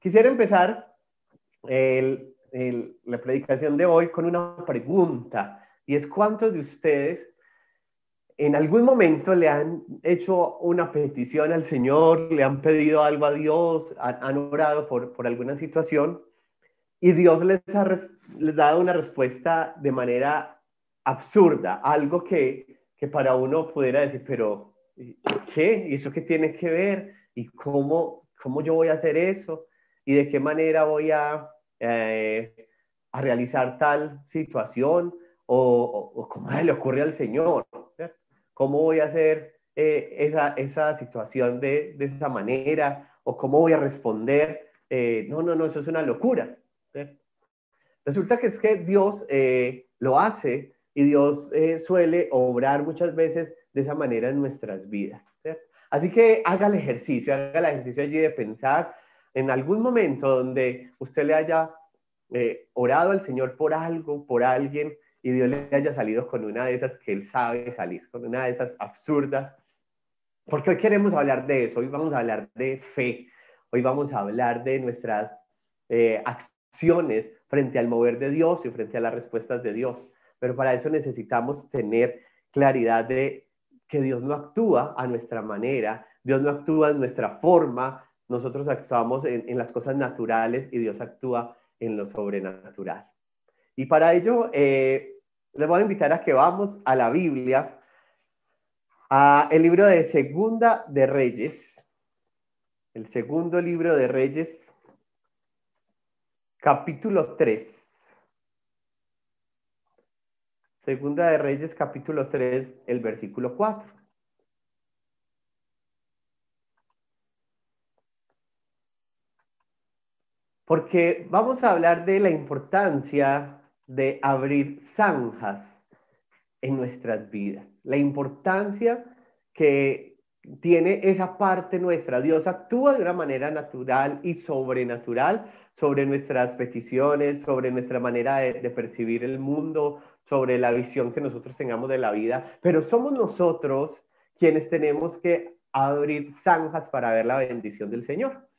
quisiera empezar la predicación de hoy con una pregunta, y es cuántos de ustedes en algún momento le han hecho una petición al Señor, le han pedido algo a Dios, han, orado por, por, alguna situación y Dios les ha les dado una respuesta de manera absurda, algo que, que para uno pudiera decir, pero ¿qué? ¿Y eso qué tiene que ver? ¿Y cómo, cómo yo voy a hacer eso? ¿Y de qué manera voy a, eh, a realizar tal situación? ¿O, o, cómo le ocurre al Señor? ¿Cómo voy a hacer eh, esa, esa, situación de, de, esa manera? ¿O cómo voy a responder? Eh, no, no, no, eso es una locura. Resulta que es que Dios eh, lo hace y Dios suele obrar muchas veces de esa manera en nuestras vidas. Así que haga el ejercicio, haga el ejercicio allí de pensar en algún momento donde usted le haya orado al Señor por algo, por alguien, y Dios le haya salido con una de esas que Él sabe salir, con una de esas absurdas. Porque hoy queremos hablar de eso, hoy vamos a hablar de fe, hoy vamos a hablar de nuestras eh, acciones frente al mover de Dios y frente a las respuestas de Dios. Pero para eso necesitamos tener claridad de que Dios no actúa a nuestra manera, Dios no actúa en nuestra forma, nosotros actuamos en las cosas naturales y Dios actúa en lo sobrenatural. Y para ello, eh, les voy a invitar a que vamos a la Biblia, a el libro de Segunda de Reyes, el segundo libro de Reyes, capítulo 3. Segunda de Reyes, capítulo 3, el versículo 4. Porque vamos a hablar de la importancia de abrir zanjas en nuestras vidas. La importancia que tiene esa parte nuestra. Dios actúa de una manera natural y sobrenatural sobre nuestras peticiones, sobre nuestra manera de, percibir el mundo, sobre la visión que nosotros tengamos de la vida, pero somos nosotros quienes tenemos que abrir zanjas para ver la bendición del Señor.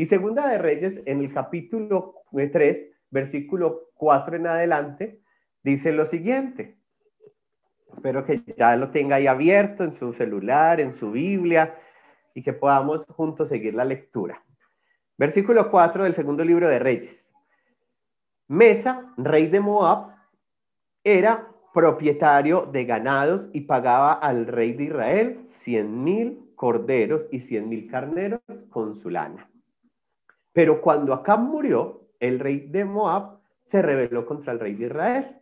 Y segunda de Reyes, en el capítulo 3, versículo 4 en adelante, dice lo siguiente. Espero que ya lo tenga ahí abierto en su celular, en su Biblia, y que podamos juntos seguir la lectura. Versículo 4 del segundo libro de Reyes. Mesa, rey de Moab, era propietario de ganados y pagaba al rey de Israel cien mil corderos y cien mil carneros con su lana. Pero cuando Acab murió, el rey de Moab se rebeló contra el rey de Israel.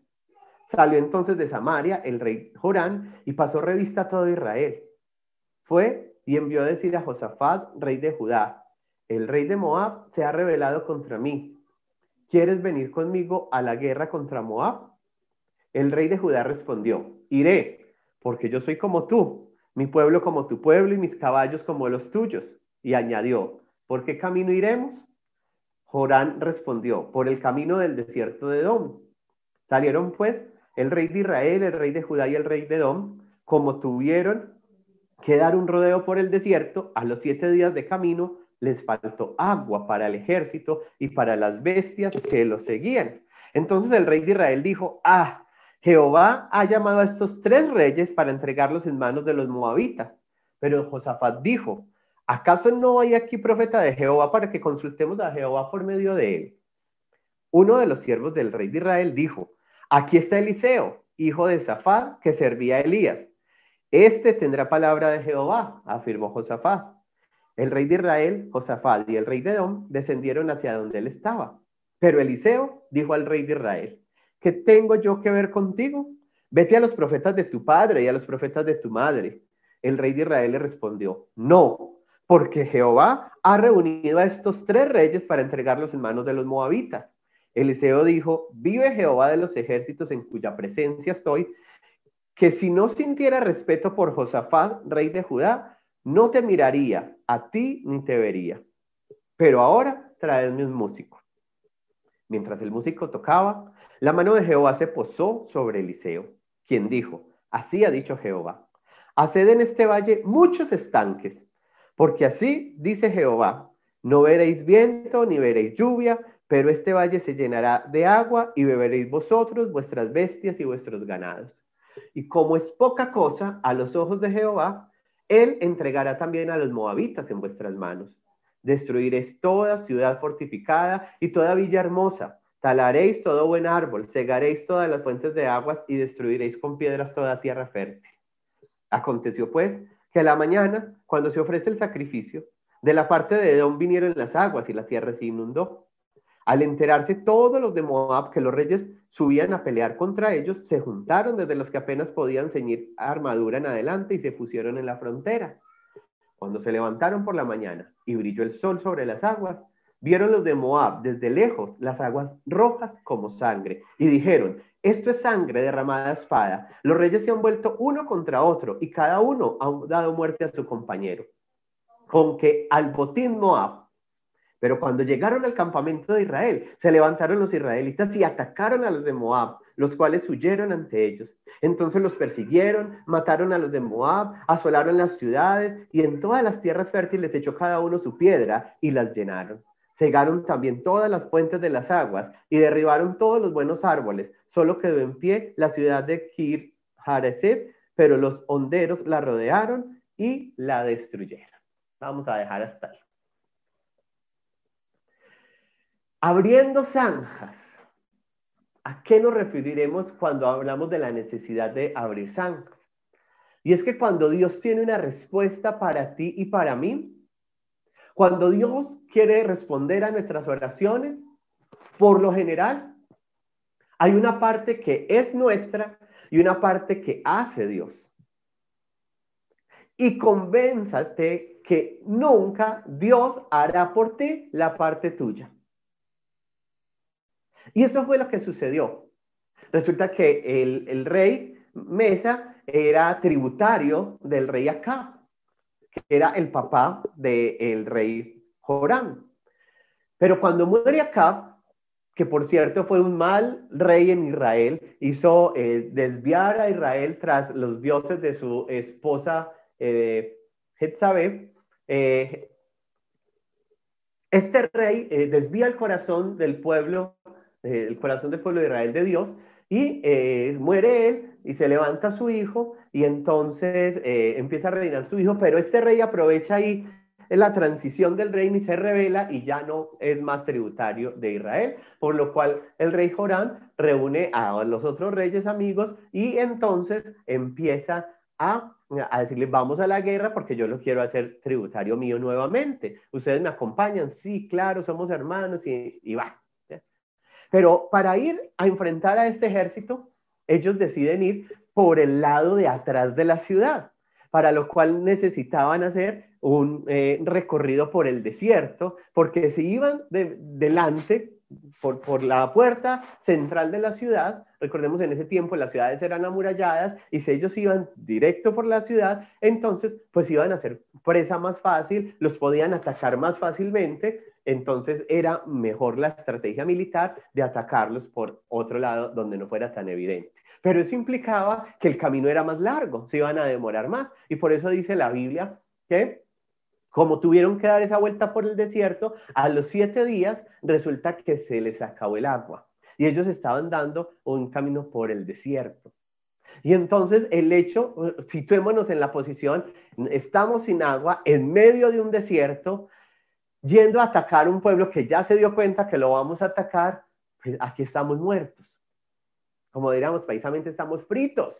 Salió entonces de Samaria el rey Jorán y pasó revista a todo Israel. Fue y envió a decir a Josafat, rey de Judá, el rey de Moab se ha rebelado contra mí. ¿Quieres venir conmigo a la guerra contra Moab? El rey de Judá respondió, iré, porque yo soy como tú, mi pueblo como tu pueblo y mis caballos como los tuyos. Y añadió, ¿por qué camino iremos? Jorán respondió, por el camino del desierto de Edom. Salieron pues el rey de Israel, el rey de Judá y el rey de Edom, como tuvieron que dar un rodeo por el desierto, a los siete días de camino les faltó agua para el ejército y para las bestias que los seguían. Entonces el rey de Israel dijo, ah, Jehová ha llamado a estos tres reyes para entregarlos en manos de los moabitas. Pero Josafat dijo, ¿acaso no hay aquí profeta de Jehová para que consultemos a Jehová por medio de él? Uno de los siervos del rey de Israel dijo, aquí está Eliseo, hijo de Zafar, que servía a Elías. Este tendrá palabra de Jehová, afirmó Josafat. El rey de Israel, Josafat y el rey de Edom descendieron hacia donde él estaba. Pero Eliseo dijo al rey de Israel, ¿qué tengo yo que ver contigo? Vete a los profetas de tu padre y a los profetas de tu madre. El rey de Israel le respondió, no, porque Jehová ha reunido a estos tres reyes para entregarlos en manos de los moabitas. Eliseo dijo, vive Jehová de los ejércitos en cuya presencia estoy, que si no sintiera respeto por Josafat, rey de Judá, no te miraría a ti ni te vería. Pero ahora traedme un músico. Mientras el músico tocaba, la mano de Jehová se posó sobre Eliseo, quien dijo, así ha dicho Jehová, haced en este valle muchos estanques porque así dice Jehová, No veréis viento ni veréis lluvia, pero este valle se llenará de agua y beberéis vosotros, vuestras bestias y vuestros ganados. Y como es poca cosa a los ojos de Jehová, él entregará también a los moabitas en vuestras manos. Destruiréis toda ciudad fortificada y toda villa hermosa. Talaréis todo buen árbol, cegaréis todas las fuentes de aguas y destruiréis con piedras toda tierra fértil. Aconteció pues que a la mañana, cuando se ofrece el sacrificio, de la parte de Edom vinieron las aguas y la tierra se inundó. Al enterarse todos los de Moab que los reyes subían a pelear contra ellos, se juntaron desde los que apenas podían ceñir armadura en adelante y se pusieron en la frontera. Cuando se levantaron por la mañana y brilló el sol sobre las aguas, vieron los de Moab desde lejos las aguas rojas como sangre y dijeron, esto es sangre derramada a espada. Los reyes se han vuelto uno contra otro y cada uno ha dado muerte a su compañero. Con que al botín Moab pero cuando llegaron al campamento de Israel, se levantaron los israelitas y atacaron a los de Moab, los cuales huyeron ante ellos. Entonces los persiguieron, mataron a los de Moab, asolaron las ciudades y en todas las tierras fértiles echó cada uno su piedra y las llenaron. Cegaron también todas las fuentes de las aguas y derribaron todos los buenos árboles. Solo quedó en pie la ciudad de Kir Hareset, pero los honderos la rodearon y la destruyeron. Vamos a dejar hasta ahí. Abriendo zanjas. ¿A qué nos referiremos cuando hablamos de la necesidad de abrir zanjas? Y es que cuando Dios tiene una respuesta para ti y para mí, cuando Dios quiere responder a nuestras oraciones, por lo general, hay una parte que es nuestra y una parte que hace Dios. Y convénzate que nunca Dios hará por ti la parte tuya. Y eso fue lo que sucedió. Resulta que el, rey Mesa era tributario del rey Acab, era el papá del rey Joram. Pero cuando muere Acab, que por cierto fue un mal rey en Israel, hizo eh, desviar a Israel tras los dioses de su esposa eh, eh este rey eh, desvía el corazón del pueblo el corazón del pueblo de Israel de Dios, y eh, muere él y se levanta su hijo y entonces eh, empieza a reinar su hijo, pero este rey aprovecha ahí la transición del reino y se revela y ya no es más tributario de Israel, por lo cual el rey Jorán reúne a los otros reyes amigos y entonces empieza a, a decirle vamos a la guerra porque yo lo quiero hacer tributario mío nuevamente. Ustedes me acompañan, sí, claro, somos hermanos y, y va. Pero para ir a enfrentar a este ejército, ellos deciden ir por el lado de atrás de la ciudad, para lo cual necesitaban hacer un eh, recorrido por el desierto, porque si iban de, delante por, por, la puerta central de la ciudad, recordemos en ese tiempo las ciudades eran amuralladas y si ellos iban directo por la ciudad, entonces pues iban a ser presa más fácil, los podían atacar más fácilmente entonces era mejor la estrategia militar de atacarlos por otro lado donde no fuera tan evidente. Pero eso implicaba que el camino era más largo, se iban a demorar más. Y por eso dice la Biblia que como tuvieron que dar esa vuelta por el desierto, a los siete días resulta que se les acabó el agua. Y ellos estaban dando un camino por el desierto. Y entonces el hecho, situémonos en la posición, estamos sin agua, en medio de un desierto, yendo a atacar un pueblo que ya se dio cuenta que lo vamos a atacar, pues aquí estamos muertos. Como diríamos, paisamente estamos fritos,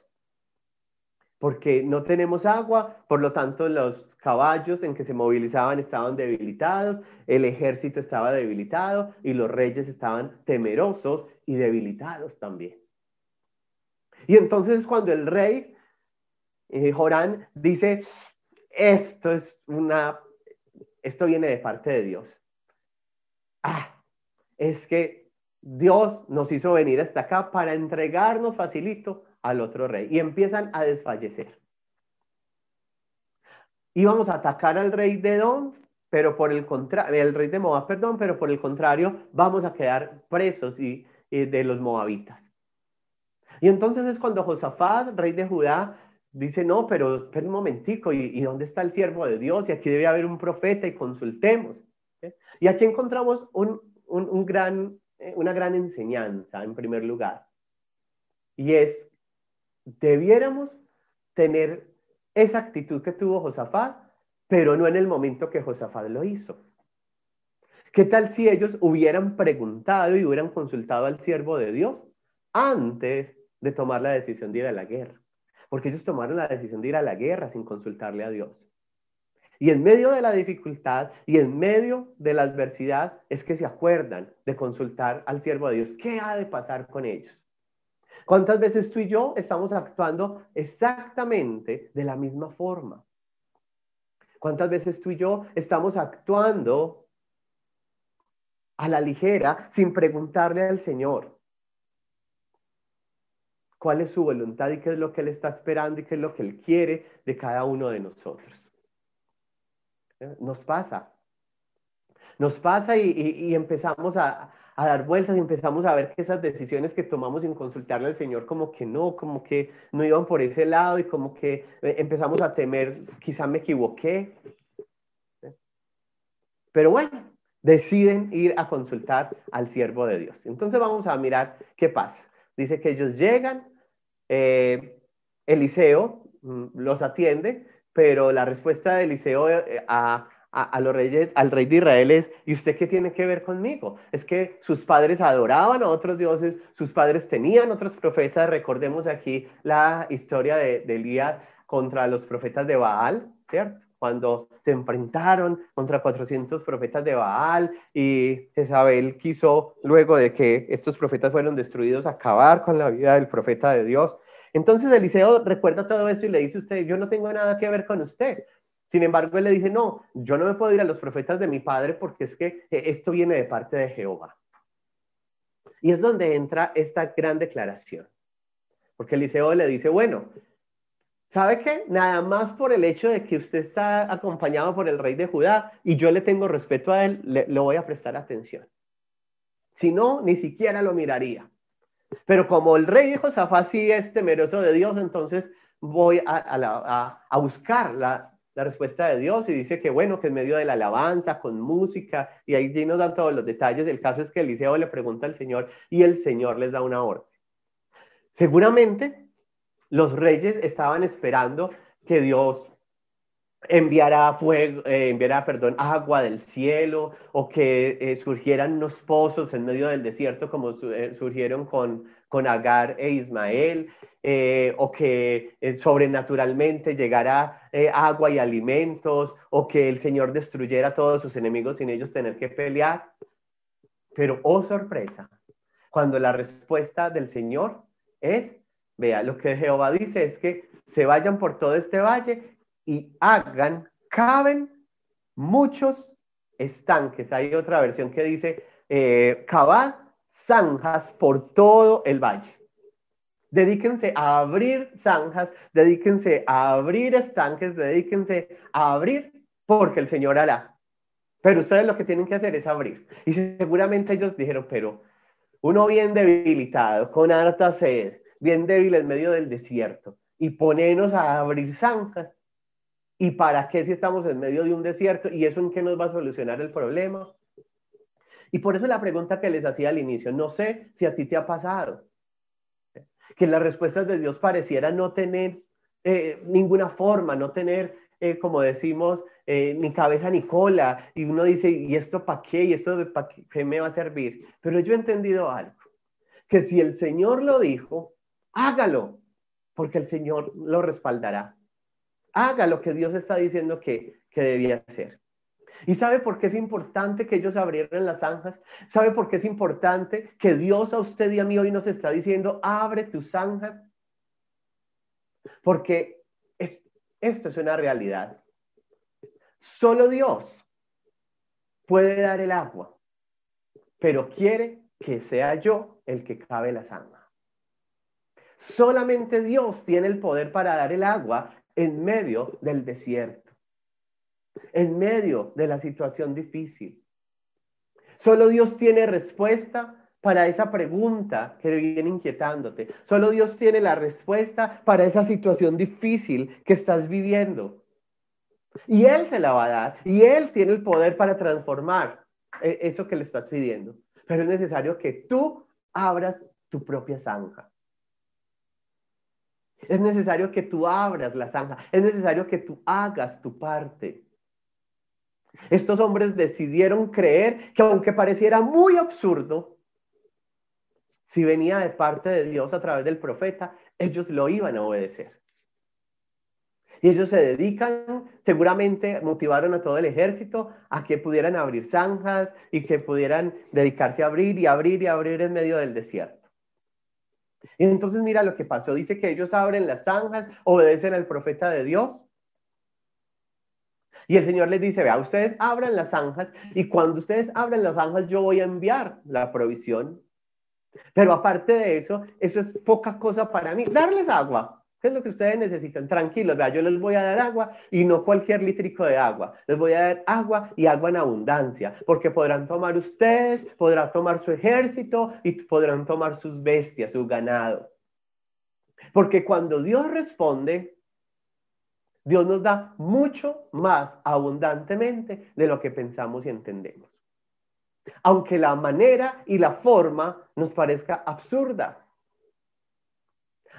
porque no tenemos agua, por lo tanto los caballos en que se movilizaban estaban debilitados, el ejército estaba debilitado y los reyes estaban temerosos y debilitados también. Y entonces cuando el rey eh, Jorán dice, esto es una esto viene de parte de Dios. Ah, es que Dios nos hizo venir hasta acá para entregarnos facilito al otro rey. Y empiezan a desfallecer. Íbamos a atacar al rey de Don, pero por el contrario, el rey de Moab, perdón, pero por el contrario, vamos a quedar presos y, de los moabitas. Y entonces es cuando Josafat, rey de Judá, dice, no, pero espera un momentico, ¿y, dónde está el siervo de Dios? Y aquí debe haber un profeta y consultemos. Y aquí encontramos un, gran, eh, una gran enseñanza, en primer lugar, y es, debiéramos tener esa actitud que tuvo Josafat, pero no en el momento que Josafat lo hizo. ¿Qué tal si ellos hubieran preguntado y hubieran consultado al siervo de Dios antes de tomar la decisión de ir a la guerra? Porque ellos tomaron la decisión de ir a la guerra sin consultarle a Dios. Y en medio de la dificultad y en medio de la adversidad es que se acuerdan de consultar al siervo de Dios. ¿Qué ha de pasar con ellos? ¿Cuántas veces tú y yo estamos actuando exactamente de la misma forma? ¿Cuántas veces tú y yo estamos actuando a la ligera sin preguntarle al Señor cuál es su voluntad y qué es lo que Él está esperando y qué es lo que Él quiere de cada uno de nosotros? Nos pasa. Nos pasa y, empezamos a, dar vueltas y empezamos a ver que esas decisiones que tomamos sin consultarle al Señor como que no, como que no iban por ese lado y como que eh, empezamos a temer, quizá me equivoqué. Pero bueno, deciden ir a consultar al siervo de Dios. Entonces vamos a mirar qué pasa. Dice que ellos llegan, eh, Eliseo mm, los atiende, pero la respuesta de Eliseo eh, a, los reyes, al rey de Israel es, ¿y usted qué tiene que ver conmigo? Es que sus padres adoraban a otros dioses, sus padres tenían otros profetas, recordemos aquí la historia de, de Elías contra los profetas de Baal, ¿cierto? Cuando se enfrentaron contra 400 profetas de Baal y Jezabel quiso, luego de que estos profetas fueron destruidos, acabar con la vida del profeta de Dios. Entonces Eliseo recuerda todo eso y le dice a usted, yo no tengo nada que ver con usted. Sin embargo, él le dice, no, yo no me puedo ir a los profetas de mi padre porque es que eh, esto viene de parte de Jehová. Y es donde entra esta gran declaración. Porque Eliseo le dice, bueno, ¿sabe qué? Nada más por el hecho de que usted está acompañado por el rey de Judá y yo le tengo respeto a él, le, voy a prestar atención. Si no, ni siquiera lo miraría. Pero como el rey de Josafat sí es temeroso de Dios, entonces voy a, buscar la, respuesta de Dios y dice que bueno, que en medio de la alabanza, con música, y ahí nos dan todos los detalles. El caso es que Eliseo le pregunta al Señor y el Señor les da una orden. Seguramente los reyes estaban esperando que Dios enviará fuego, eh, enviará, perdón, agua del cielo o que eh, surgieran unos pozos en medio del desierto como eh, surgieron con, con Agar e Ismael, o que sobrenaturalmente llegara agua y alimentos, o que el Señor destruyera a todos sus enemigos sin ellos tener que pelear. Pero, oh sorpresa, cuando la respuesta del Señor es, vea, lo que Jehová dice es que se vayan por todo este valle y hagan, caben muchos estanques. Hay otra versión que dice, eh, zanjas por todo el valle. Dedíquense a abrir zanjas, dedíquense a abrir estanques, dedíquense a abrir porque el Señor hará. Pero ustedes lo que tienen que hacer es abrir. Y seguramente ellos dijeron, pero uno bien debilitado, con harta sed, bien débil en medio del desierto, y ponernos a abrir zanjas, ¿Y para qué si estamos en medio de un desierto? ¿Y eso en qué nos va a solucionar el problema? Y por eso la pregunta que les hacía al inicio, no sé si a ti te ha pasado, que las respuestas de Dios parecieran no tener eh, ninguna forma, no tener, eh, como decimos, eh, ni cabeza ni cola. Y uno dice, ¿y esto para qué? ¿Y esto para qué me va a servir? Pero yo he entendido algo, que si el Señor lo dijo, hágalo, porque el Señor lo respaldará haga lo que Dios está diciendo que, que debía hacer. ¿Y sabe por qué es importante que ellos abrieran las zanjas? ¿Sabe por qué es importante que Dios a usted y a mí hoy nos está diciendo, abre tus zanjas? Porque es, esto es una realidad. Solo Dios puede dar el agua, pero quiere que sea yo el que cabe la zanja. Solamente Dios tiene el poder para dar el agua en medio del desierto, en medio de la situación difícil. Solo Dios tiene respuesta para esa pregunta que viene inquietándote. Solo Dios tiene la respuesta para esa situación difícil que estás viviendo. Y Él se la va a dar. Y Él tiene el poder para transformar eh, eso que le estás pidiendo. Pero es necesario que tú abras tu propia zanja. Es necesario que tú abras la zanja. Es necesario que tú hagas tu parte. Estos hombres decidieron creer que aunque pareciera muy absurdo, si venía de parte de Dios a través del profeta, ellos lo iban a obedecer. Y ellos se dedican, seguramente motivaron a todo el ejército a que pudieran abrir zanjas y que pudieran dedicarse a abrir y abrir y abrir en medio del desierto. Y entonces mira lo que pasó. Dice que ellos abren las zanjas, obedecen al profeta de Dios. Y el Señor les dice, vea, ustedes abran las zanjas y cuando ustedes abran las zanjas yo voy a enviar la provisión. Pero aparte de eso, eso es poca cosa para mí. Darles agua. ¿Qué es lo que ustedes necesitan? Tranquilos, vea, yo les voy a dar agua y no cualquier lítrico de agua. Les voy a dar agua y agua en abundancia, porque podrán tomar ustedes, podrán tomar su ejército y podrán tomar sus bestias, su ganado. Porque cuando Dios responde, Dios nos da mucho más abundantemente de lo que pensamos y entendemos. Aunque la manera y la forma nos parezca absurda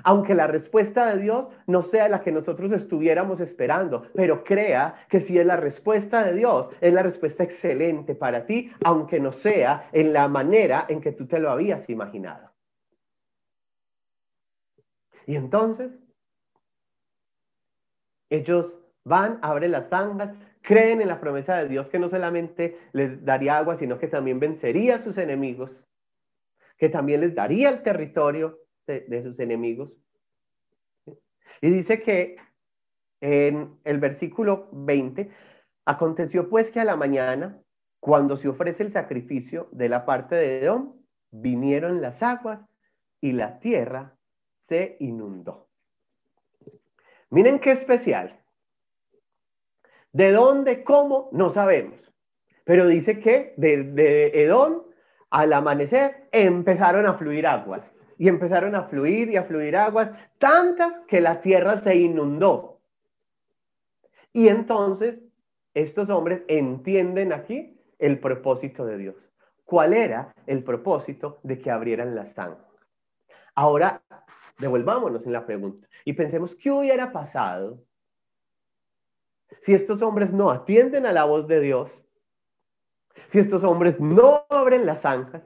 aunque la respuesta de Dios no sea la que nosotros estuviéramos esperando, pero crea que si es la respuesta de Dios, es la respuesta excelente para ti, aunque no sea en la manera en que tú te lo habías imaginado. Y entonces, ellos van, abren las zanjas, creen en la promesa de Dios que no solamente les daría agua, sino que también vencería a sus enemigos, que también les daría el territorio de, sus enemigos. Y dice que en el versículo 20, aconteció pues que a la mañana, cuando se ofrece el sacrificio de la parte de Edom, vinieron las aguas y la tierra se inundó. Miren qué especial. ¿De dónde, cómo? No sabemos. Pero dice que de, de Edom al amanecer empezaron a fluir aguas y empezaron a fluir y a fluir aguas, tantas que la tierra se inundó. Y entonces estos hombres entienden aquí el propósito de Dios. ¿Cuál era el propósito de que abrieran la sangre? Ahora, devolvámonos en la pregunta y pensemos, ¿qué hubiera pasado si estos hombres no atienden a la voz de Dios? Si estos hombres no abren las zanjas,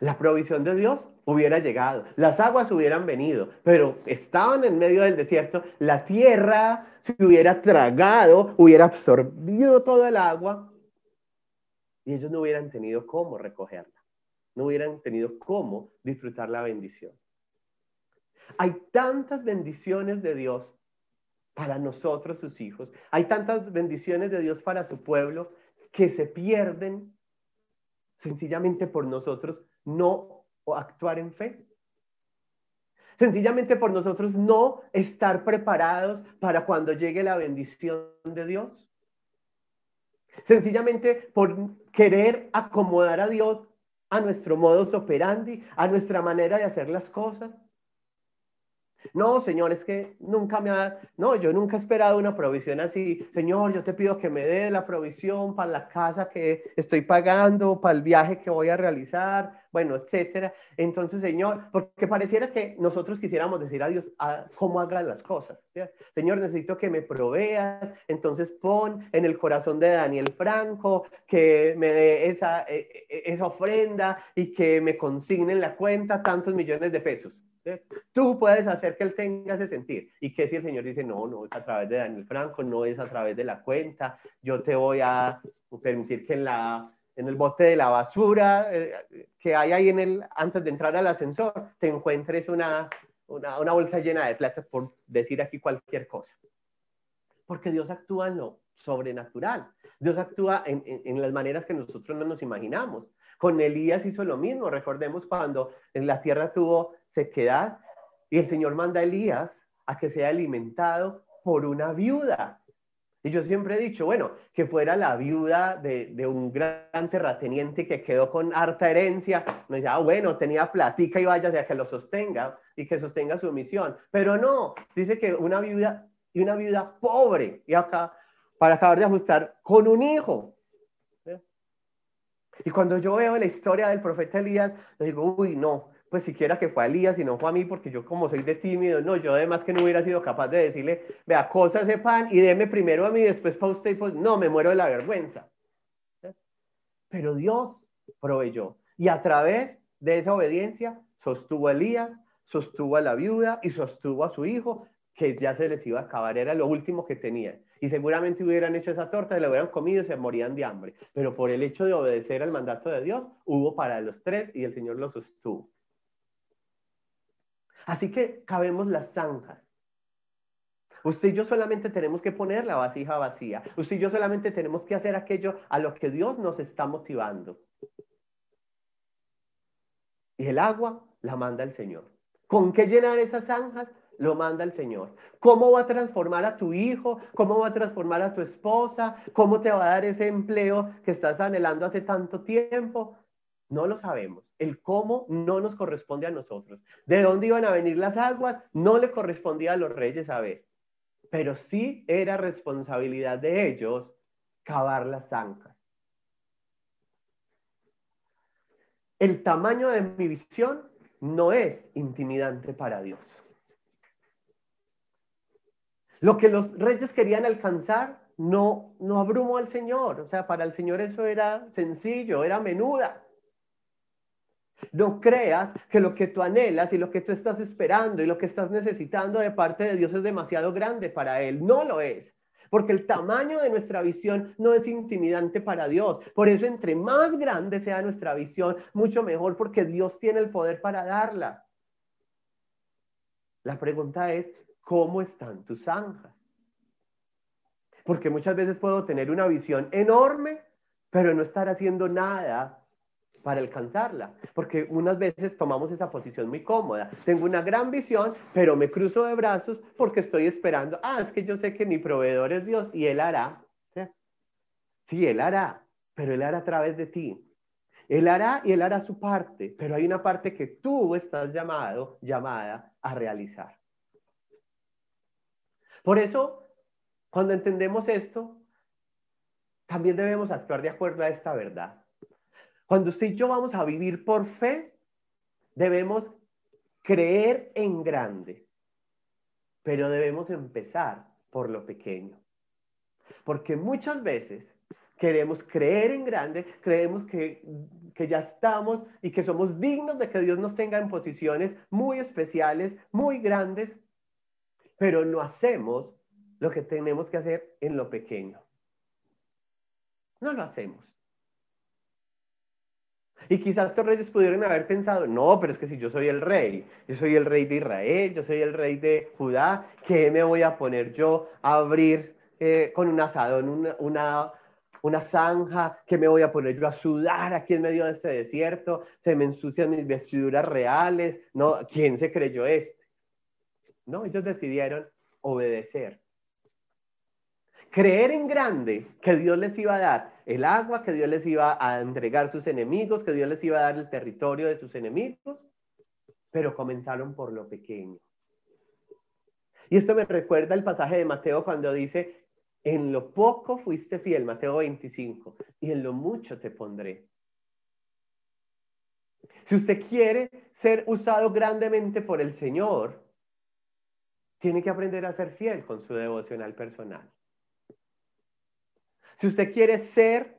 la provisión de Dios hubiera llegado, las aguas hubieran venido, pero estaban en medio del desierto, la tierra se hubiera tragado, hubiera absorbido todo el agua y ellos no hubieran tenido cómo recogerla, no hubieran tenido cómo disfrutar la bendición. Hay tantas bendiciones de Dios para nosotros, sus hijos, hay tantas bendiciones de Dios para su pueblo que se pierden sencillamente por nosotros no actuar en fe. Sencillamente por nosotros no estar preparados para cuando llegue la bendición de Dios. Sencillamente por querer acomodar a Dios a nuestro modus operandi, a nuestra manera de hacer las cosas. No, Señor, es que nunca me ha, no, yo nunca he esperado una provisión así. Señor, yo te pido que me dé la provisión para la casa que estoy pagando, para el viaje que voy a realizar, bueno, etcétera. Entonces, Señor, porque pareciera que nosotros quisiéramos decir a Dios a cómo haga las cosas. Señor, necesito que me proveas, entonces pon en el corazón de Daniel Franco que me dé esa, e, e, esa ofrenda y que me consigne en la cuenta tantos millones de pesos. Tú puedes hacer que él tenga ese sentir. ¿Y que si el Señor dice, no, no es a través de Daniel Franco, no es a través de la cuenta, yo te voy a permitir que en, la, en el bote de la basura eh, que hay ahí en el, antes de entrar al ascensor, te encuentres una, una, una bolsa llena de plata, por decir aquí cualquier cosa? Porque Dios actúa en lo sobrenatural. Dios actúa en, en, en las maneras que nosotros no nos imaginamos. Con Elías hizo lo mismo. Recordemos cuando en la tierra tuvo sequedad y el Señor manda a Elías a que sea alimentado por una viuda. Y yo siempre he dicho, bueno, que fuera la viuda de, de un gran terrateniente que quedó con harta herencia. Me decía, ah, bueno, tenía platica y vaya a que lo sostenga y que sostenga su misión. Pero no, dice que una viuda y una viuda pobre. Y acá, para acabar de ajustar, con un hijo. Y cuando yo veo la historia del profeta Elías, digo, uy, no, pues siquiera que fue a Elías y no fue a mí, porque yo como soy de tímido, no, yo además que no hubiera sido capaz de decirle, vea, cosa ese pan y deme primero a mí, después para usted, pues no, me muero de la vergüenza. Pero Dios proveyó. Y a través de esa obediencia sostuvo a Elías, sostuvo a la viuda y sostuvo a su hijo, que ya se les iba a acabar, era lo último que tenían. Y seguramente hubieran hecho esa torta, la hubieran comido y se morían de hambre. Pero por el hecho de obedecer al mandato de Dios, hubo para los tres y el Señor los sostuvo. Así que cabemos las zanjas. Usted y yo solamente tenemos que poner la vasija vacía. Usted y yo solamente tenemos que hacer aquello a lo que Dios nos está motivando. Y el agua la manda el Señor. ¿Con qué llenar esas zanjas? Lo manda el Señor. ¿Cómo va a transformar a tu hijo? ¿Cómo va a transformar a tu esposa? ¿Cómo te va a dar ese empleo que estás anhelando hace tanto tiempo? No lo sabemos. El cómo no nos corresponde a nosotros. ¿De dónde iban a venir las aguas? No le correspondía a los reyes saber. Pero sí era responsabilidad de ellos cavar las zancas. El tamaño de mi visión no es intimidante para Dios. Lo que los reyes querían alcanzar no, no abrumó al Señor. O sea, para el Señor eso era sencillo, era menuda. No creas que lo que tú anhelas y lo que tú estás esperando y lo que estás necesitando de parte de Dios es demasiado grande para Él. No lo es. Porque el tamaño de nuestra visión no es intimidante para Dios. Por eso, entre más grande sea nuestra visión, mucho mejor, porque Dios tiene el poder para darla. La pregunta es, ¿cómo están tus zanjas? Porque muchas veces puedo tener una visión enorme, pero no estar haciendo nada para alcanzarla, porque unas veces tomamos esa posición muy cómoda. Tengo una gran visión, pero me cruzo de brazos porque estoy esperando, ah, es que yo sé que mi proveedor es Dios y Él hará. ¿sí? Él hará, pero Él hará a través de ti. Él hará y Él hará su parte, pero hay una parte que tú estás llamado, llamada a realizar. Por eso, cuando entendemos esto, también debemos actuar de acuerdo a esta verdad. Cuando usted y yo vamos a vivir por fe, debemos creer en grande, pero debemos empezar por lo pequeño. Porque muchas veces queremos creer en grande, creemos que, que, ya estamos y que somos dignos de que Dios nos tenga en posiciones muy especiales, muy grandes, pero no hacemos lo que tenemos que hacer en lo pequeño. No lo hacemos. Y quizás estos reyes pudieron haber pensado, no, pero es que si yo soy el rey, yo soy el rey de Israel, yo soy el rey de Judá, ¿qué me voy a poner yo a abrir eh, con un asadón una, una, una zanja? ¿Qué me voy a poner yo a sudar aquí en medio de este desierto? Se me ensucian mis vestiduras reales. No, ¿quién se creyó este? No, ellos decidieron obedecer creer en grande que Dios les iba a dar el agua, que Dios les iba a entregar sus enemigos, que Dios les iba a dar el territorio de sus enemigos, pero comenzaron por lo pequeño. Y esto me recuerda el pasaje de Mateo cuando dice, en lo poco fuiste fiel, Mateo 25, y en lo mucho te pondré. Si usted quiere ser usado grandemente por el Señor, tiene que aprender a ser fiel con su devocional personal. Si usted quiere ser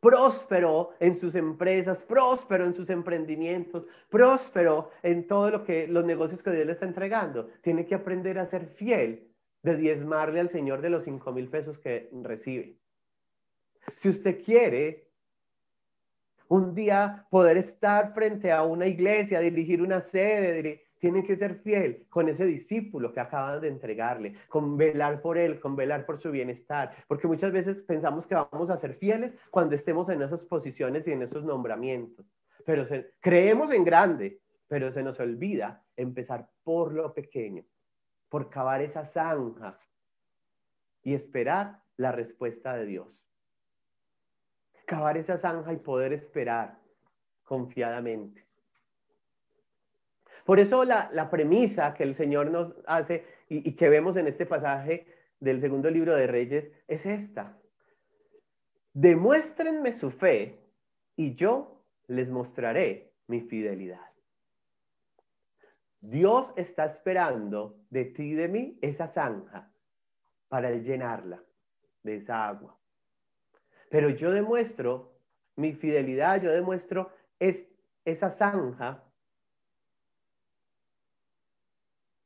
próspero en sus empresas, próspero en sus emprendimientos, próspero en todo lo que los negocios que Dios le está entregando, tiene que aprender a ser fiel de diezmarle al Señor de los cinco mil pesos que recibe. Si usted quiere un día poder estar frente a una iglesia, dirigir una sede, tienen que ser fiel con ese discípulo que acaban de entregarle, con velar por él, con velar por su bienestar, porque muchas veces pensamos que vamos a ser fieles cuando estemos en esas posiciones y en esos nombramientos, pero creemos en grande, pero se nos olvida empezar por lo pequeño, por cavar esa zanja y esperar la respuesta de Dios. Cavar esa zanja y poder esperar confiadamente. Por eso la, premisa que el Señor nos hace y, que vemos en este pasaje del segundo libro de Reyes es esta. Demuéstrenme su fe y yo les mostraré mi fidelidad. Dios está esperando de ti y de mí esa zanja para llenarla de esa agua. Pero yo demuestro mi fidelidad, yo demuestro es, esa zanja.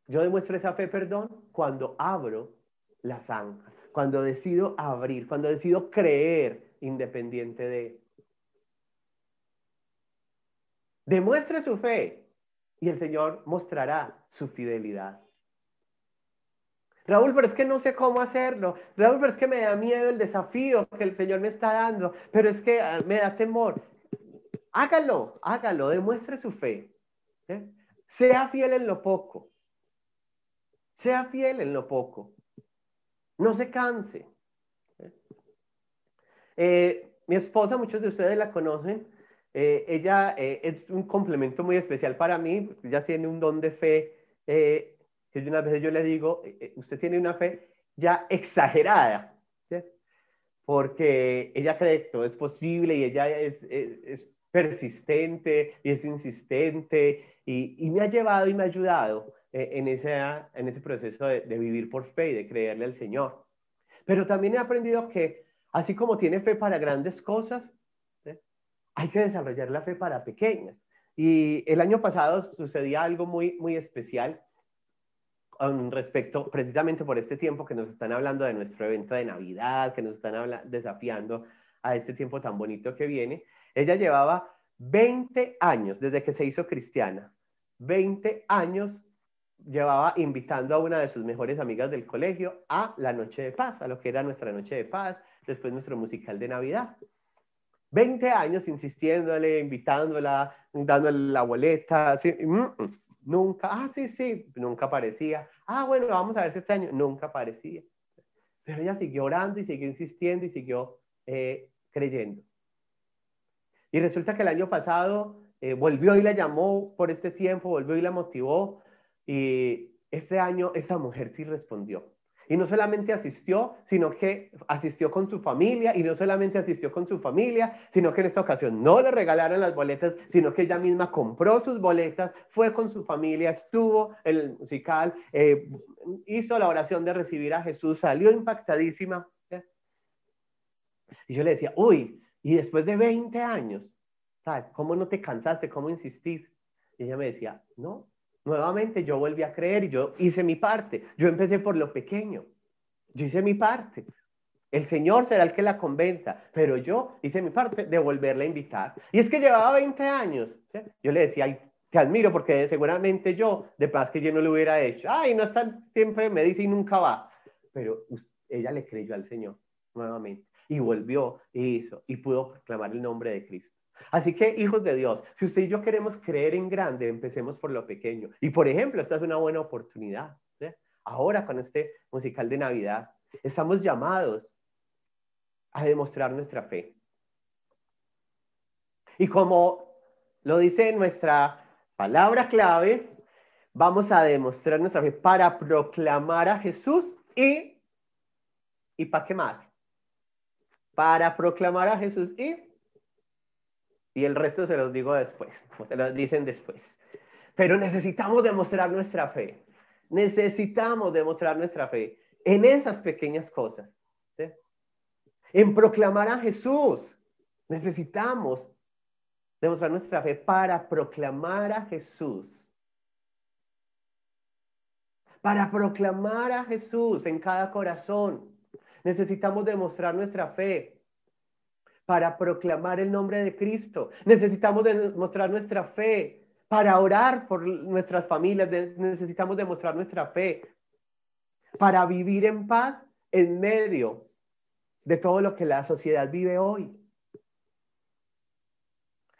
Yo demuestro esa fe, perdón, cuando abro la zanja, cuando decido abrir, cuando decido creer independiente de... Demuestre su fe y el Señor mostrará su fidelidad. Raúl, pero es que no sé cómo hacerlo. Raúl, pero es que me da miedo el desafío que el Señor me está dando. Pero es que ah, me da temor. Hágalo, hágalo, demuestre su fe. ¿eh? Sea fiel en lo poco. Sea fiel en lo poco. No se canse. ¿eh? Eh, mi esposa, muchos de ustedes la conocen. ella es un complemento muy especial para mí. Ella tiene un don de fe que una vez yo le digo, eh, eh, usted tiene una fe ya exagerada, porque ella cree que todo es posible y ella es, es, persistente y es insistente y, y, me ha llevado y me ha ayudado eh, en, ese, en ese proceso de, de vivir por fe y de creerle al Señor. Pero también he aprendido que así como tiene fe para grandes cosas, hay que desarrollar la fe para pequeñas. Y el año pasado sucedía algo muy, muy especial respecto, precisamente por este tiempo que nos están hablando de nuestro evento de Navidad, que nos están desafiando a este tiempo tan bonito que viene, ella llevaba 20 años desde que se hizo cristiana, 20 años llevaba invitando a una de sus mejores amigas del colegio a la Noche de Paz, a lo que era nuestra Noche de Paz, después nuestro musical de Navidad. 20 años insistiéndole, invitándola, dándole la boleta, así, mm, mm. Nunca, ah, sí, sí, nunca aparecía. Ah, bueno, vamos a ver si este año, nunca aparecía. Pero ella siguió orando y siguió insistiendo y siguió eh, creyendo. Y resulta que el año pasado eh, volvió y la llamó por este tiempo, volvió y la motivó. Y ese año esa mujer sí respondió. Y no solamente asistió, sino que asistió con su familia, y no solamente asistió con su familia, sino que en esta ocasión no le regalaron las boletas, sino que ella misma compró sus boletas, fue con su familia, estuvo en el musical, eh, hizo la oración de recibir a Jesús, salió impactadísima. Y yo le decía, uy, y después de 20 años, ¿sabes? ¿Cómo no te cansaste? ¿Cómo insistís? Y ella me decía, no, nuevamente yo volví a creer y yo hice mi parte. Yo empecé por lo pequeño. Yo hice mi parte. El Señor será el que la convenza, pero yo hice mi parte de volverla a invitar. Y es que llevaba 20 años. Yo le decía, Ay, te admiro porque seguramente yo, de paz que yo no lo hubiera hecho. Ay, no está, siempre me dice y nunca va. Pero ella le creyó al Señor nuevamente y volvió y hizo y pudo proclamar el nombre de Cristo. Así que, hijos de Dios, si usted y yo queremos creer en grande, empecemos por lo pequeño. Y, por ejemplo, esta es una buena oportunidad. Ahora, con este musical de Navidad, estamos llamados a demostrar nuestra fe. Y como lo dice nuestra palabra clave, vamos a demostrar nuestra fe para proclamar a Jesús y, ¿y para qué más? Para proclamar a Jesús y y el resto se los digo después, se los dicen después. Pero necesitamos demostrar nuestra fe. Necesitamos demostrar nuestra fe en esas pequeñas cosas. En proclamar a Jesús. Necesitamos demostrar nuestra fe para proclamar a Jesús. Para proclamar a Jesús en cada corazón. Necesitamos demostrar nuestra fe para proclamar el nombre de Cristo. Necesitamos demostrar nuestra fe para orar por nuestras familias. necesitamos demostrar nuestra fe para vivir en paz en medio de todo lo que la sociedad vive hoy.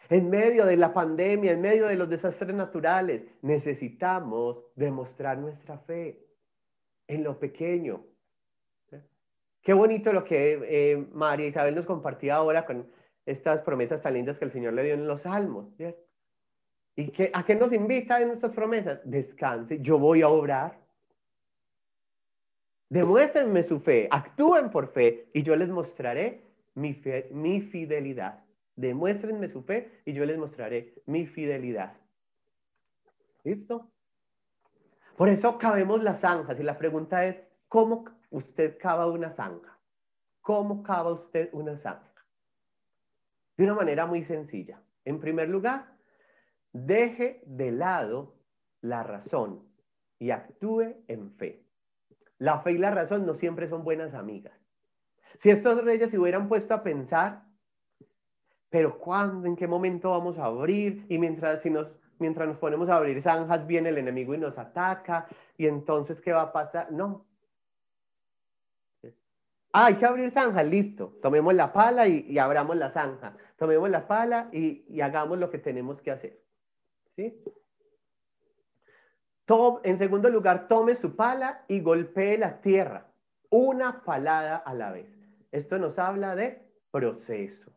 En medio de la pandemia, en medio de los desastres naturales, necesitamos demostrar nuestra fe en lo pequeño, Qué bonito lo que eh, María Isabel nos compartía ahora con estas promesas tan lindas que el Señor le dio en los salmos. ¿Y que, a qué nos invita en estas promesas? Descanse, yo voy a obrar. Demuéstrenme su fe, actúen por fe y yo les mostraré mi, mi fidelidad. Demuéstrenme su fe y yo les mostraré mi fidelidad. ¿Listo? Por eso cabemos las zanjas y la pregunta es, ¿cómo usted cava una zanja? ¿Cómo cava usted una zanja? De una manera muy sencilla. En primer lugar, deje de lado la razón y actúe en fe. La fe y la razón no siempre son buenas amigas. Si estos reyes se hubieran puesto a pensar, pero ¿cuándo? ¿En qué momento vamos a abrir? Y mientras, si nos, mientras nos ponemos a abrir zanjas, viene el enemigo y nos ataca. Y entonces, ¿qué va a pasar? No. Ah, hay que abrir zanjas, listo. Tomemos la pala y, abramos la zanja. Tomemos la pala y, y hagamos lo que tenemos que hacer. ¿Sí? en segundo lugar, tome su pala y golpee la tierra, una palada a la vez. Esto nos habla de proceso.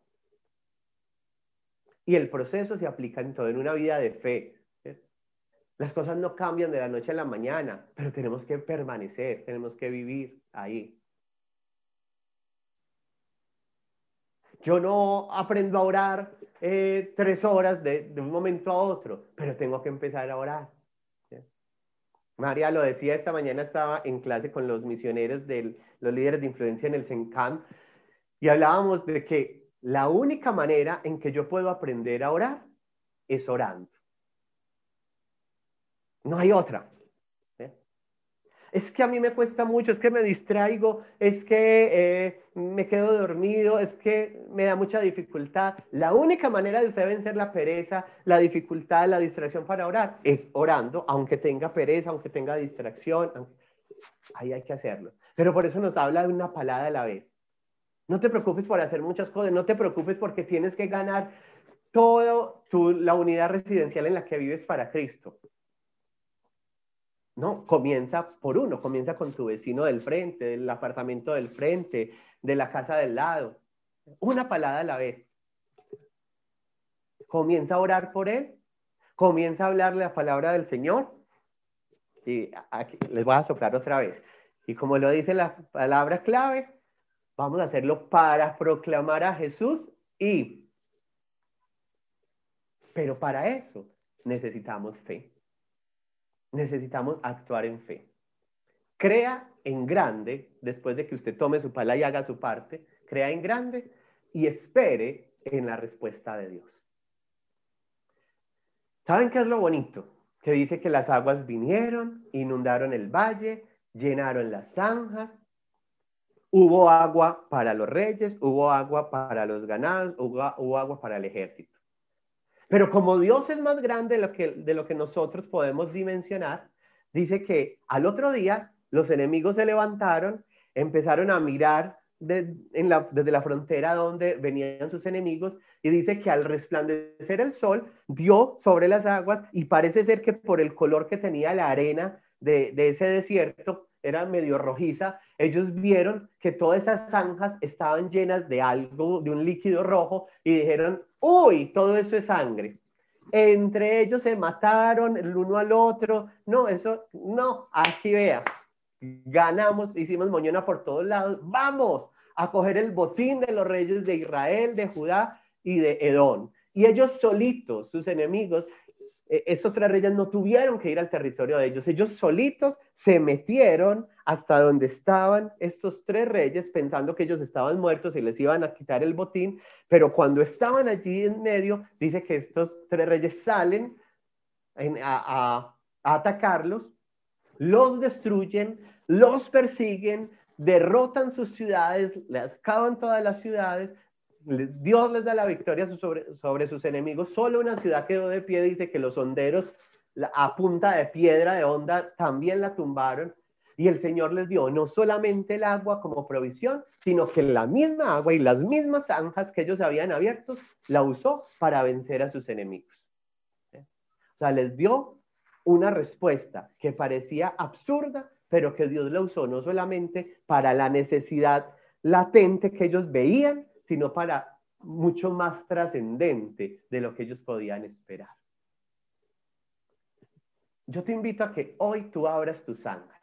Y el proceso se aplica en todo, en una vida de fe. Las cosas no cambian de la noche a la mañana, pero tenemos que permanecer, tenemos que vivir ahí. Yo no aprendo a orar eh, tres horas de, un momento a otro, pero tengo que empezar a orar. María lo decía esta mañana, estaba en clase con los misioneros de los líderes de influencia en el CENCAM y hablábamos de que la única manera en que yo puedo aprender a orar es orando. No hay otra es que a mí me cuesta mucho, es que me distraigo, es que eh, me quedo dormido, es que me da mucha dificultad. La única manera de usted vencer la pereza, la dificultad, la distracción para orar es orando, aunque tenga pereza, aunque tenga distracción. Ahí hay que hacerlo. Pero por eso nos habla de una palada a la vez. No te preocupes por hacer muchas cosas, no te preocupes porque tienes que ganar toda la unidad residencial en la que vives para Cristo. No, comienza por uno, comienza con tu vecino del frente, del apartamento del frente, de la casa del lado. Una palada a la vez. Comienza a orar por él, comienza a hablarle la palabra del Señor. Y aquí les voy a soplar otra vez. Y como lo dice la palabra clave, vamos a hacerlo para proclamar a Jesús y... Pero para eso necesitamos fe necesitamos actuar en fe. Crea en grande, después de que usted tome su pala y haga su parte, crea en grande y espere en la respuesta de Dios. ¿Saben qué es lo bonito? Que dice que las aguas vinieron, inundaron el valle, llenaron las zanjas, hubo agua para los reyes, hubo agua para los ganados, hubo, hubo agua para el ejército. Pero como Dios es más grande de lo que, de lo que nosotros podemos dimensionar, dice que al otro día los enemigos se levantaron, empezaron a mirar desde la frontera donde venían sus enemigos y dice que al resplandecer el sol dio sobre las aguas y parece ser que por el color que tenía la arena de, de ese desierto, era medio rojiza, ellos vieron que todas esas zanjas estaban llenas de algo, de un líquido rojo, y dijeron, uy, todo eso es sangre. Entre ellos se mataron el uno al otro. No, eso, no, aquí vea. Ganamos, hicimos moñona por todos lados. Vamos a coger el botín de los reyes de Israel, de Judá y de Edón. Y ellos solitos, sus enemigos, e, estos tres reyes no tuvieron que ir al territorio de ellos, ellos solitos se metieron hasta donde estaban estos tres reyes pensando que ellos estaban muertos y les iban a quitar el botín, pero cuando estaban allí en medio, dice que estos tres reyes salen a, a atacarlos, los destruyen, los persiguen, derrotan sus ciudades, les acaban todas las ciudades, Dios les da la victoria sobre, sus enemigos. Solo una ciudad quedó de pie, dice que los honderos a punta de piedra de onda también la tumbaron. Y el Señor les dio no solamente el agua como provisión, sino que la misma agua y las mismas zanjas que ellos habían abierto, la usó para vencer a sus enemigos. O sea, les dio una respuesta que parecía absurda, pero que Dios la usó no solamente para la necesidad latente que ellos veían, sino para mucho más trascendente de lo que ellos podían esperar. Yo te invito a que hoy tú abras tus zanjas,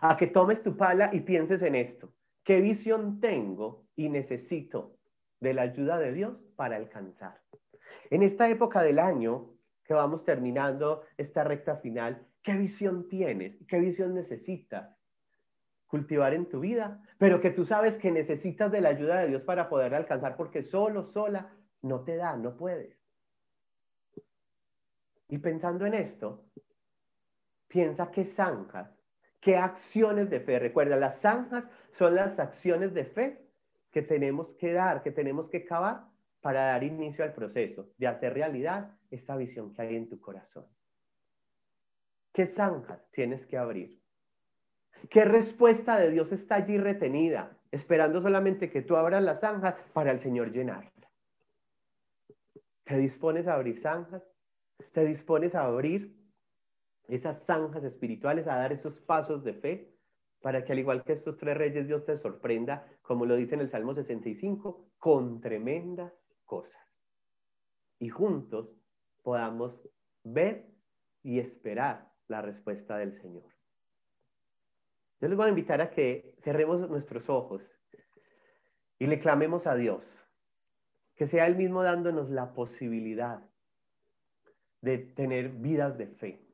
a que tomes tu pala y pienses en esto. ¿Qué visión tengo y necesito de la ayuda de Dios para alcanzar? En esta época del año que vamos terminando esta recta final, ¿qué visión tienes? ¿Qué visión necesitas cultivar en tu vida? Pero que tú sabes que necesitas de la ayuda de Dios para poder alcanzar, porque solo, sola, no te da, no puedes. Y pensando en esto, piensa qué zanjas, qué acciones de fe. Recuerda, las zanjas son las acciones de fe que tenemos que dar, que tenemos que cavar para dar inicio al proceso de hacer realidad esta visión que hay en tu corazón. ¿Qué zanjas tienes que abrir? ¿Qué respuesta de Dios está allí retenida, esperando solamente que tú abras las zanjas para el Señor llenarla? ¿Te dispones a abrir zanjas? ¿Te dispones a abrir esas zanjas espirituales, a dar esos pasos de fe? para que al igual que estos tres reyes, Dios te sorprenda, como lo dice en el Salmo 65, con tremendas cosas. Y juntos podamos ver y esperar la respuesta del Señor. Yo les voy a invitar a que cerremos nuestros ojos y le clamemos a Dios, que sea Él mismo dándonos la posibilidad de tener vidas de fe.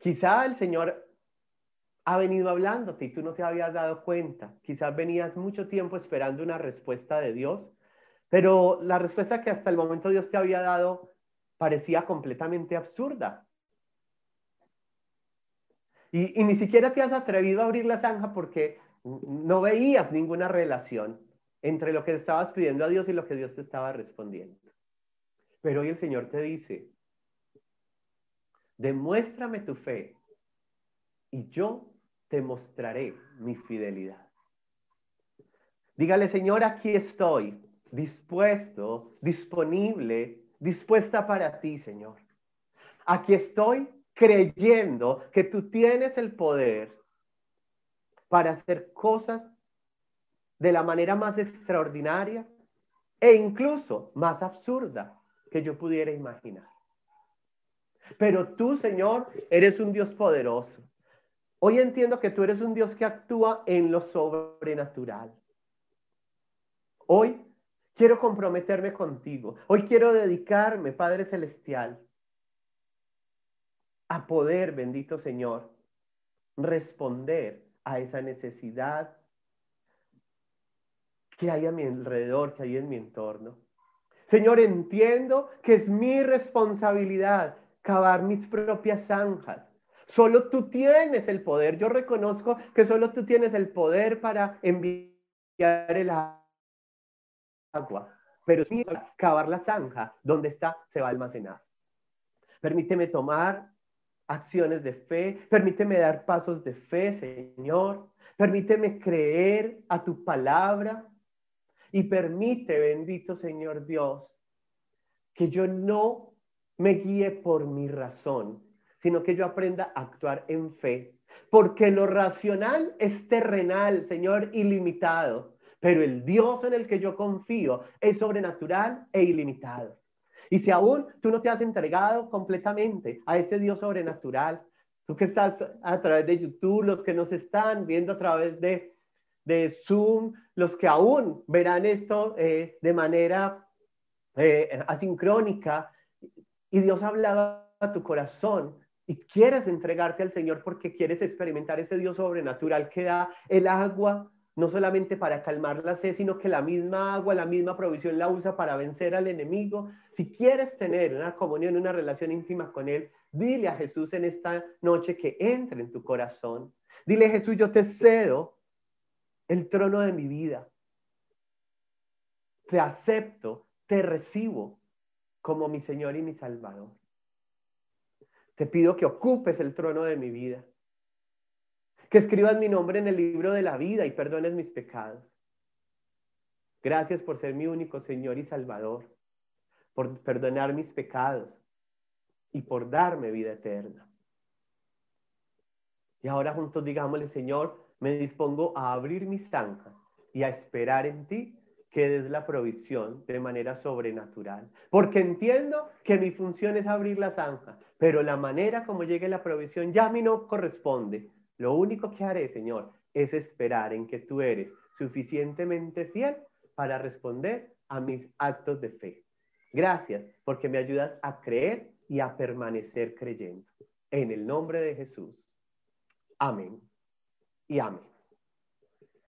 Quizá el Señor ha venido hablándote y tú no te habías dado cuenta. Quizás venías mucho tiempo esperando una respuesta de Dios, pero la respuesta que hasta el momento Dios te había dado parecía completamente absurda. Y, ni siquiera te has atrevido a abrir la zanja porque no veías ninguna relación entre lo que estabas pidiendo a Dios y lo que Dios te estaba respondiendo. Pero hoy el Señor te dice, demuéstrame tu fe y yo te mostraré mi fidelidad. Dígale, Señor, aquí estoy, dispuesto, disponible, dispuesta para ti, Señor. Aquí estoy creyendo que tú tienes el poder para hacer cosas de la manera más extraordinaria e incluso más absurda que yo pudiera imaginar. Pero tú, Señor, eres un Dios poderoso. Hoy entiendo que tú eres un Dios que actúa en lo sobrenatural. Hoy quiero comprometerme contigo. Hoy quiero dedicarme, Padre Celestial, a poder, bendito Señor, responder a esa necesidad que hay a mi alrededor, que hay en mi entorno. Señor, entiendo que es mi responsabilidad cavar mis propias zanjas. Solo tú tienes el poder. Yo reconozco que solo tú tienes el poder para enviar el agua. Pero si cavar la zanja, donde está, se va a almacenar. Permíteme tomar acciones de fe, permíteme dar pasos de fe, Señor. Permíteme creer a tu palabra y permite, bendito Señor Dios, que yo no me guíe por mi razón, sino que yo aprenda a actuar en fe. Porque lo racional es terrenal, Señor, ilimitado, pero el Dios en el que yo confío es sobrenatural e ilimitado. Y si aún tú no te has entregado completamente a ese Dios sobrenatural, tú que estás a través de YouTube, los que nos están viendo a través de, de Zoom, los que aún verán esto eh, de manera eh, asincrónica, y Dios ha hablado a tu corazón, y quieres entregarte al Señor porque quieres experimentar ese Dios sobrenatural que da el agua, no solamente para calmar la sed, sino que la misma agua, la misma provisión la usa para vencer al enemigo. Si quieres tener una comunión, una relación íntima con Él, dile a Jesús en esta noche que entre en tu corazón. Dile, Jesús, yo te cedo el trono de mi vida. Te acepto, te recibo como mi Señor y mi Salvador. Te pido que ocupes el trono de mi vida. Que escribas mi nombre en el libro de la vida y perdones mis pecados. Gracias por ser mi único Señor y Salvador, por perdonar mis pecados y por darme vida eterna. Y ahora juntos digámosle, Señor, me dispongo a abrir mis zanjas y a esperar en ti que des la provisión de manera sobrenatural. Porque entiendo que mi función es abrir la zanja, pero la manera como llegue la provisión ya a mí no corresponde. Lo único que haré, Señor, es esperar en que tú eres suficientemente fiel para responder a mis actos de fe. Gracias porque me ayudas a creer y a permanecer creyendo. En el nombre de Jesús. Amén y amén.